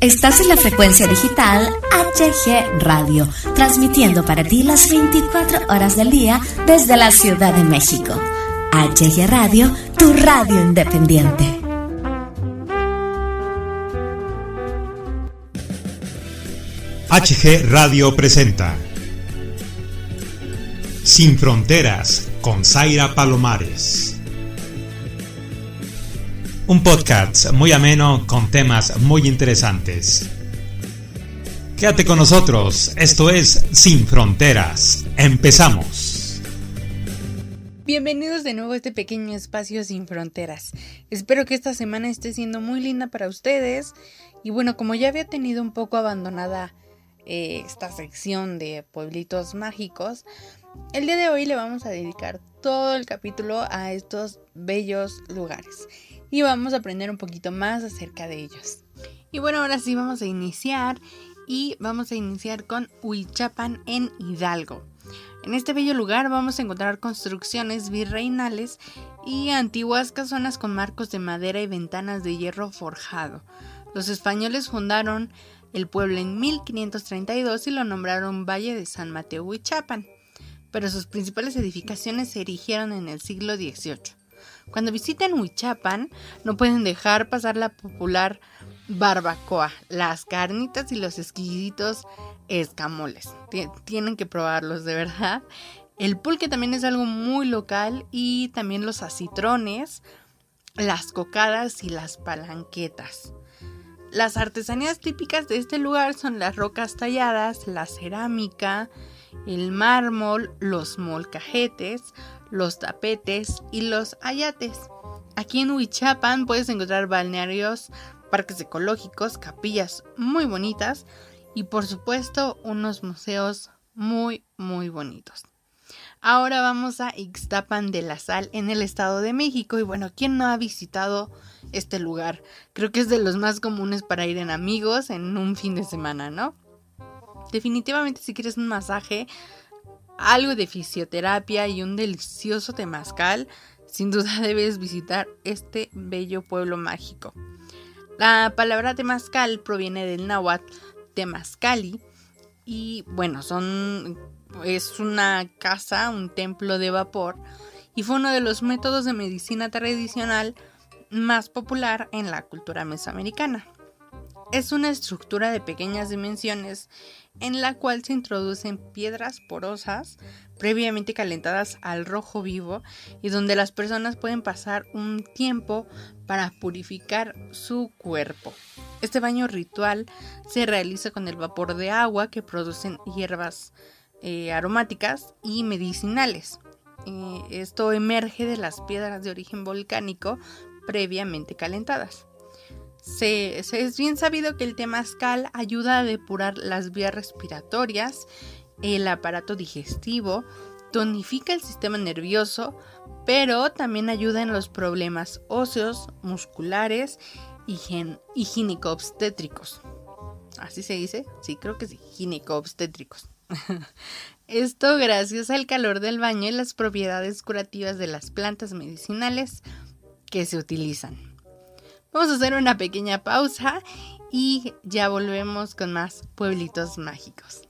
Estás en la frecuencia digital HG Radio, transmitiendo para ti las 24 horas del día desde la Ciudad de México. HG Radio, tu radio independiente. HG Radio presenta Sin Fronteras con Zaira Palomares. Un podcast muy ameno con temas muy interesantes. Quédate con nosotros, esto es Sin Fronteras. Empezamos. Bienvenidos de nuevo a este pequeño espacio sin fronteras. Espero que esta semana esté siendo muy linda para ustedes. Y bueno, como ya había tenido un poco abandonada eh, esta sección de pueblitos mágicos, el día de hoy le vamos a dedicar todo el capítulo a estos bellos lugares y vamos a aprender un poquito más acerca de ellos. Y bueno, ahora sí vamos a iniciar y vamos a iniciar con Huichapan en Hidalgo. En este bello lugar vamos a encontrar construcciones virreinales y antiguas casonas con marcos de madera y ventanas de hierro forjado. Los españoles fundaron el pueblo en 1532 y lo nombraron Valle de San Mateo Huichapan, pero sus principales edificaciones se erigieron en el siglo XVIII. Cuando visiten Huichapan, no pueden dejar pasar la popular barbacoa, las carnitas y los exquisitos escamoles. Tienen que probarlos, de verdad. El pulque también es algo muy local y también los acitrones, las cocadas y las palanquetas. Las artesanías típicas de este lugar son las rocas talladas, la cerámica, el mármol, los molcajetes, los tapetes y los ayates. Aquí en Huichapan puedes encontrar balnearios, parques ecológicos, capillas muy bonitas y por supuesto unos museos muy muy bonitos. Ahora vamos a Ixtapan de la Sal en el Estado de México y bueno, ¿quién no ha visitado este lugar? Creo que es de los más comunes para ir en amigos en un fin de semana, ¿no? Definitivamente si quieres un masaje, algo de fisioterapia y un delicioso temazcal, sin duda debes visitar este bello pueblo mágico. La palabra temazcal proviene del náhuatl temazcali y bueno, son es una casa, un templo de vapor y fue uno de los métodos de medicina tradicional más popular en la cultura mesoamericana. Es una estructura de pequeñas dimensiones en la cual se introducen piedras porosas previamente calentadas al rojo vivo y donde las personas pueden pasar un tiempo para purificar su cuerpo. Este baño ritual se realiza con el vapor de agua que producen hierbas eh, aromáticas y medicinales. Eh, esto emerge de las piedras de origen volcánico previamente calentadas. Se, es bien sabido que el temazcal ayuda a depurar las vías respiratorias, el aparato digestivo, tonifica el sistema nervioso, pero también ayuda en los problemas óseos, musculares y, obstétricos. ¿Así se dice? Sí, creo que sí, obstétricos. Esto gracias al calor del baño y las propiedades curativas de las plantas medicinales que se utilizan. Vamos a hacer una pequeña pausa y ya volvemos con más pueblitos mágicos.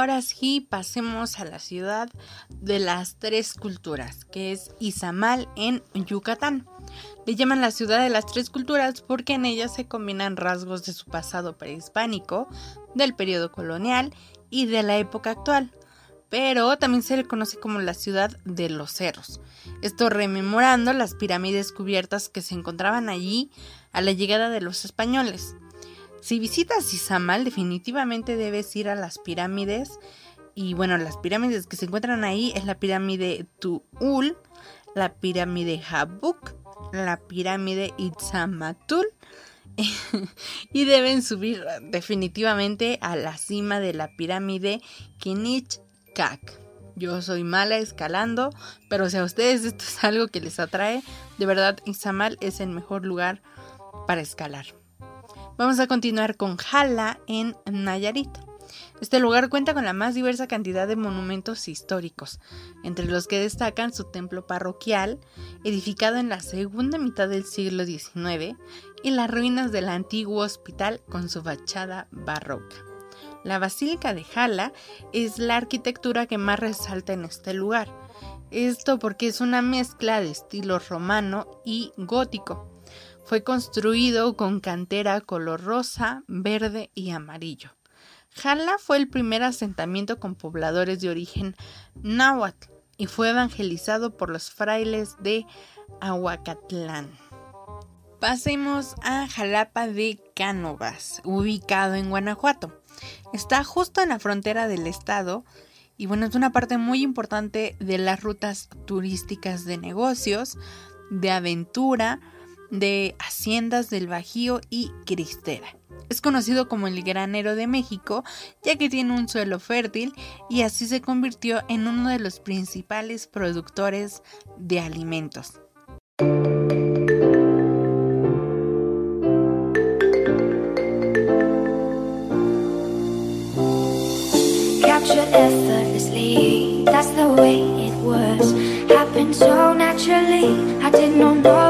Ahora sí pasemos a la ciudad de las tres culturas, que es Izamal en Yucatán. Le llaman la ciudad de las tres culturas porque en ella se combinan rasgos de su pasado prehispánico, del periodo colonial y de la época actual. Pero también se le conoce como la ciudad de los cerros. Esto rememorando las pirámides cubiertas que se encontraban allí a la llegada de los españoles. Si visitas Izamal, definitivamente debes ir a las pirámides. Y bueno, las pirámides que se encuentran ahí es la pirámide Tuul, la pirámide Habuk, la pirámide Itzamatul. y deben subir definitivamente a la cima de la pirámide Kinichkak. Yo soy mala escalando, pero si a ustedes esto es algo que les atrae, de verdad Izamal es el mejor lugar para escalar. Vamos a continuar con Jala en Nayarit. Este lugar cuenta con la más diversa cantidad de monumentos históricos, entre los que destacan su templo parroquial, edificado en la segunda mitad del siglo XIX, y las ruinas del antiguo hospital con su fachada barroca. La Basílica de Jala es la arquitectura que más resalta en este lugar. Esto porque es una mezcla de estilo romano y gótico. Fue construido con cantera color rosa, verde y amarillo. Jala fue el primer asentamiento con pobladores de origen náhuatl y fue evangelizado por los frailes de Ahuacatlán. Pasemos a Jalapa de Cánovas, ubicado en Guanajuato. Está justo en la frontera del estado y bueno, es una parte muy importante de las rutas turísticas de negocios, de aventura, de haciendas del Bajío y Cristera. Es conocido como el granero de México, ya que tiene un suelo fértil y así se convirtió en uno de los principales productores de alimentos. happened so naturally I did not know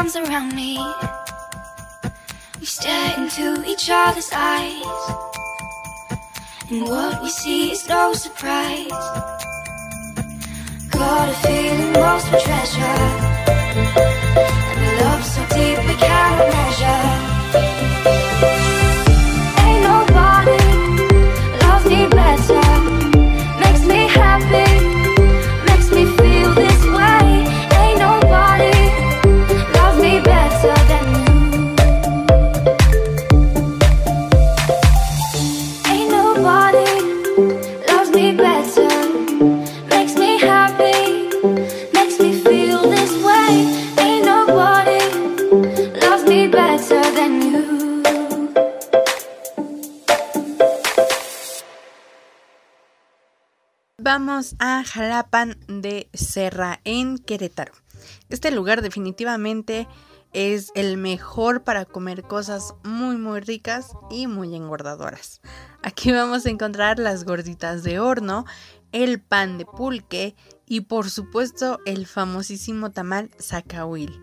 arms around me. We stare into each other's eyes. And what we see is no surprise. Got a feeling most of treasure. Vamos a Jalapan de Serra en Querétaro. Este lugar definitivamente es el mejor para comer cosas muy muy ricas y muy engordadoras. Aquí vamos a encontrar las gorditas de horno, el pan de pulque y por supuesto el famosísimo tamal zacahuil,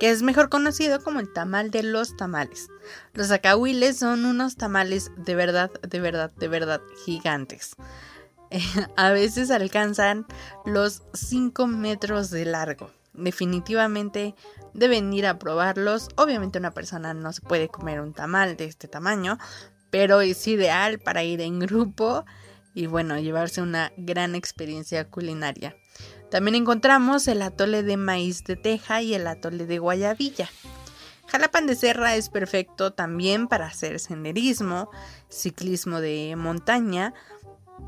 que es mejor conocido como el tamal de los tamales. Los zacahuiles son unos tamales de verdad, de verdad, de verdad gigantes. a veces alcanzan los 5 metros de largo. Definitivamente deben ir a probarlos. Obviamente una persona no se puede comer un tamal de este tamaño, pero es ideal para ir en grupo y bueno, llevarse una gran experiencia culinaria. También encontramos el atole de maíz de teja y el atole de guayabilla. Jalapan de Serra es perfecto también para hacer senderismo, ciclismo de montaña,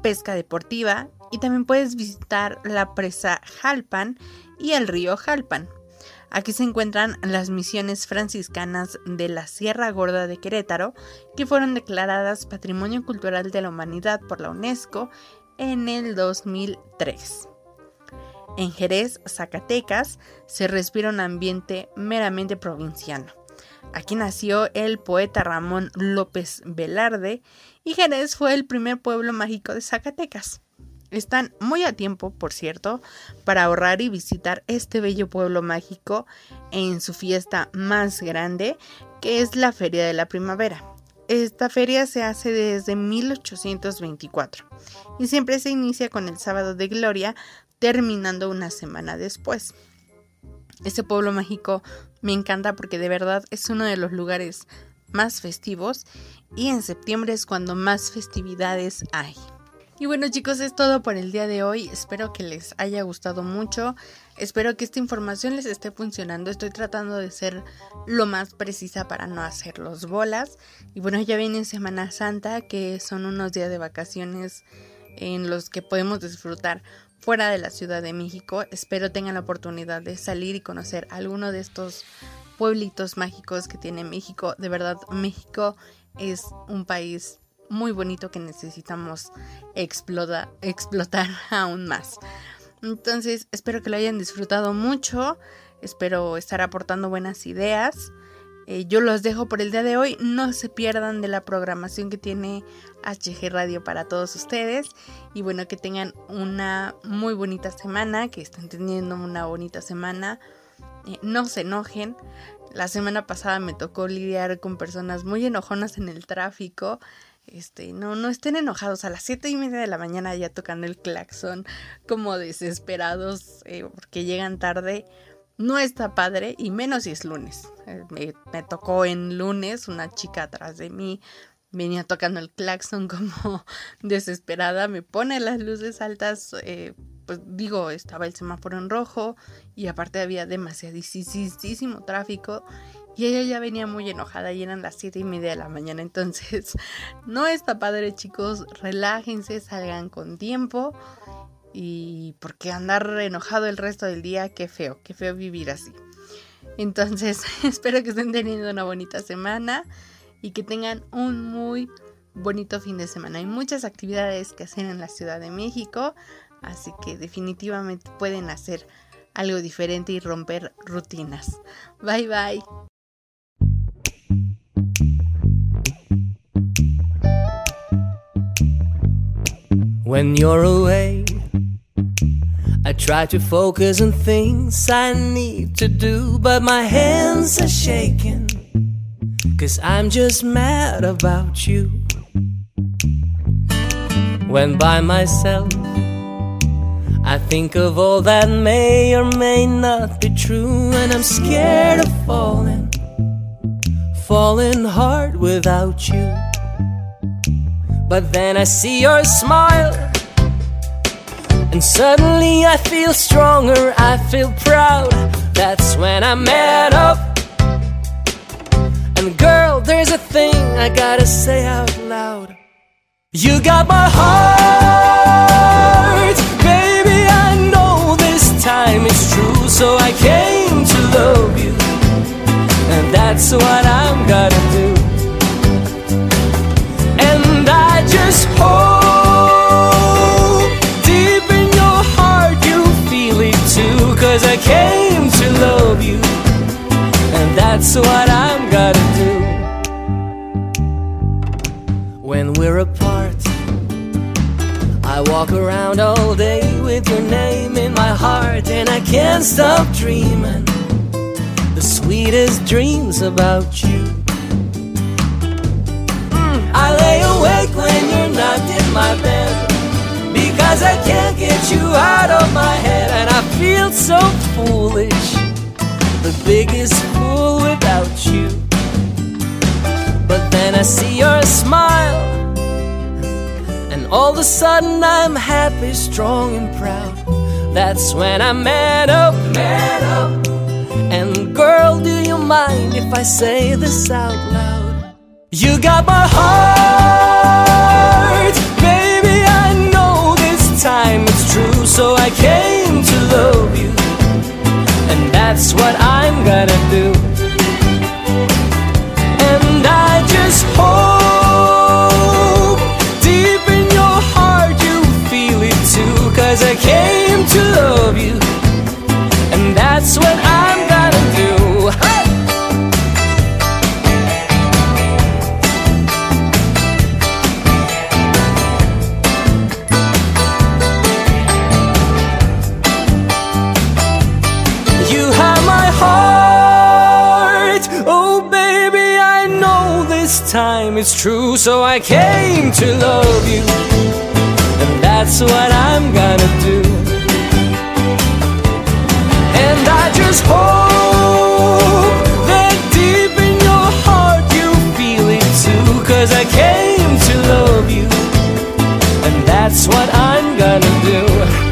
pesca deportiva y también puedes visitar la presa Jalpan y el río Jalpan. Aquí se encuentran las misiones franciscanas de la Sierra Gorda de Querétaro, que fueron declaradas Patrimonio Cultural de la Humanidad por la UNESCO en el 2003. En Jerez, Zacatecas, se respira un ambiente meramente provinciano. Aquí nació el poeta Ramón López Velarde y Jerez fue el primer pueblo mágico de Zacatecas. Están muy a tiempo, por cierto, para ahorrar y visitar este bello pueblo mágico en su fiesta más grande, que es la Feria de la Primavera. Esta feria se hace desde 1824 y siempre se inicia con el sábado de gloria, terminando una semana después. Este pueblo mágico me encanta porque de verdad es uno de los lugares más festivos y en septiembre es cuando más festividades hay. Y bueno chicos, es todo por el día de hoy. Espero que les haya gustado mucho. Espero que esta información les esté funcionando. Estoy tratando de ser lo más precisa para no hacer los bolas. Y bueno, ya viene Semana Santa, que son unos días de vacaciones en los que podemos disfrutar fuera de la Ciudad de México. Espero tengan la oportunidad de salir y conocer alguno de estos pueblitos mágicos que tiene México. De verdad, México es un país muy bonito que necesitamos explotar aún más. Entonces, espero que lo hayan disfrutado mucho. Espero estar aportando buenas ideas. Eh, yo los dejo por el día de hoy. No se pierdan de la programación que tiene HG Radio para todos ustedes. Y bueno, que tengan una muy bonita semana, que estén teniendo una bonita semana. Eh, no se enojen. La semana pasada me tocó lidiar con personas muy enojonas en el tráfico. Este, no, no estén enojados a las siete y media de la mañana ya tocando el claxon como desesperados eh, porque llegan tarde. No está padre y menos si es lunes. Eh, me, tocó en lunes una chica atrás de mí venía tocando el claxon como desesperada, me pone las luces altas, eh, pues digo, estaba el semáforo en rojo y aparte había demasiadísimo tráfico y ella ya venía muy enojada y eran las siete y media de la mañana. Entonces, no está padre, chicos. Relájense, salgan con tiempo. Y porque andar enojado el resto del día, qué feo, qué feo vivir así. Entonces, espero que estén teniendo una bonita semana y que tengan un muy bonito fin de semana. Hay muchas actividades que hacer en la Ciudad de México, así que definitivamente pueden hacer algo diferente y romper rutinas. Bye bye. when you're away. I try to focus on things I need to do, but my hands are shaking. Cause I'm just mad about you. When by myself, I think of all that may or may not be true, and I'm scared of falling, falling hard without you. But then I see your smile. And suddenly I feel stronger, I feel proud. That's when I met up. And girl, there's a thing I gotta say out loud. You got my heart, baby. I know this time it's true, so I came to love you, and that's what I'm gonna do. And I just hope deep in your heart you feel it too, cause I came to love you, and that's what I'm gonna do. We're apart, I walk around all day with your name in my heart, and I can't stop dreaming the sweetest dreams about you. Mm, I lay awake when you're not in my bed because I can't get you out of my head, and I feel so foolish, the biggest fool without you. But then I see your smile all of a sudden I'm happy, strong and proud. That's when I'm mad up, mad up. And girl, do you mind if I say this out loud? You got my heart, baby. I know this time it's true, so I came to love you, and that's what I'm gonna do. So I came to love you and that's what I'm gonna do. And I just hope that deep in your heart you feel it too. Cause I came to love you, and that's what I'm gonna do.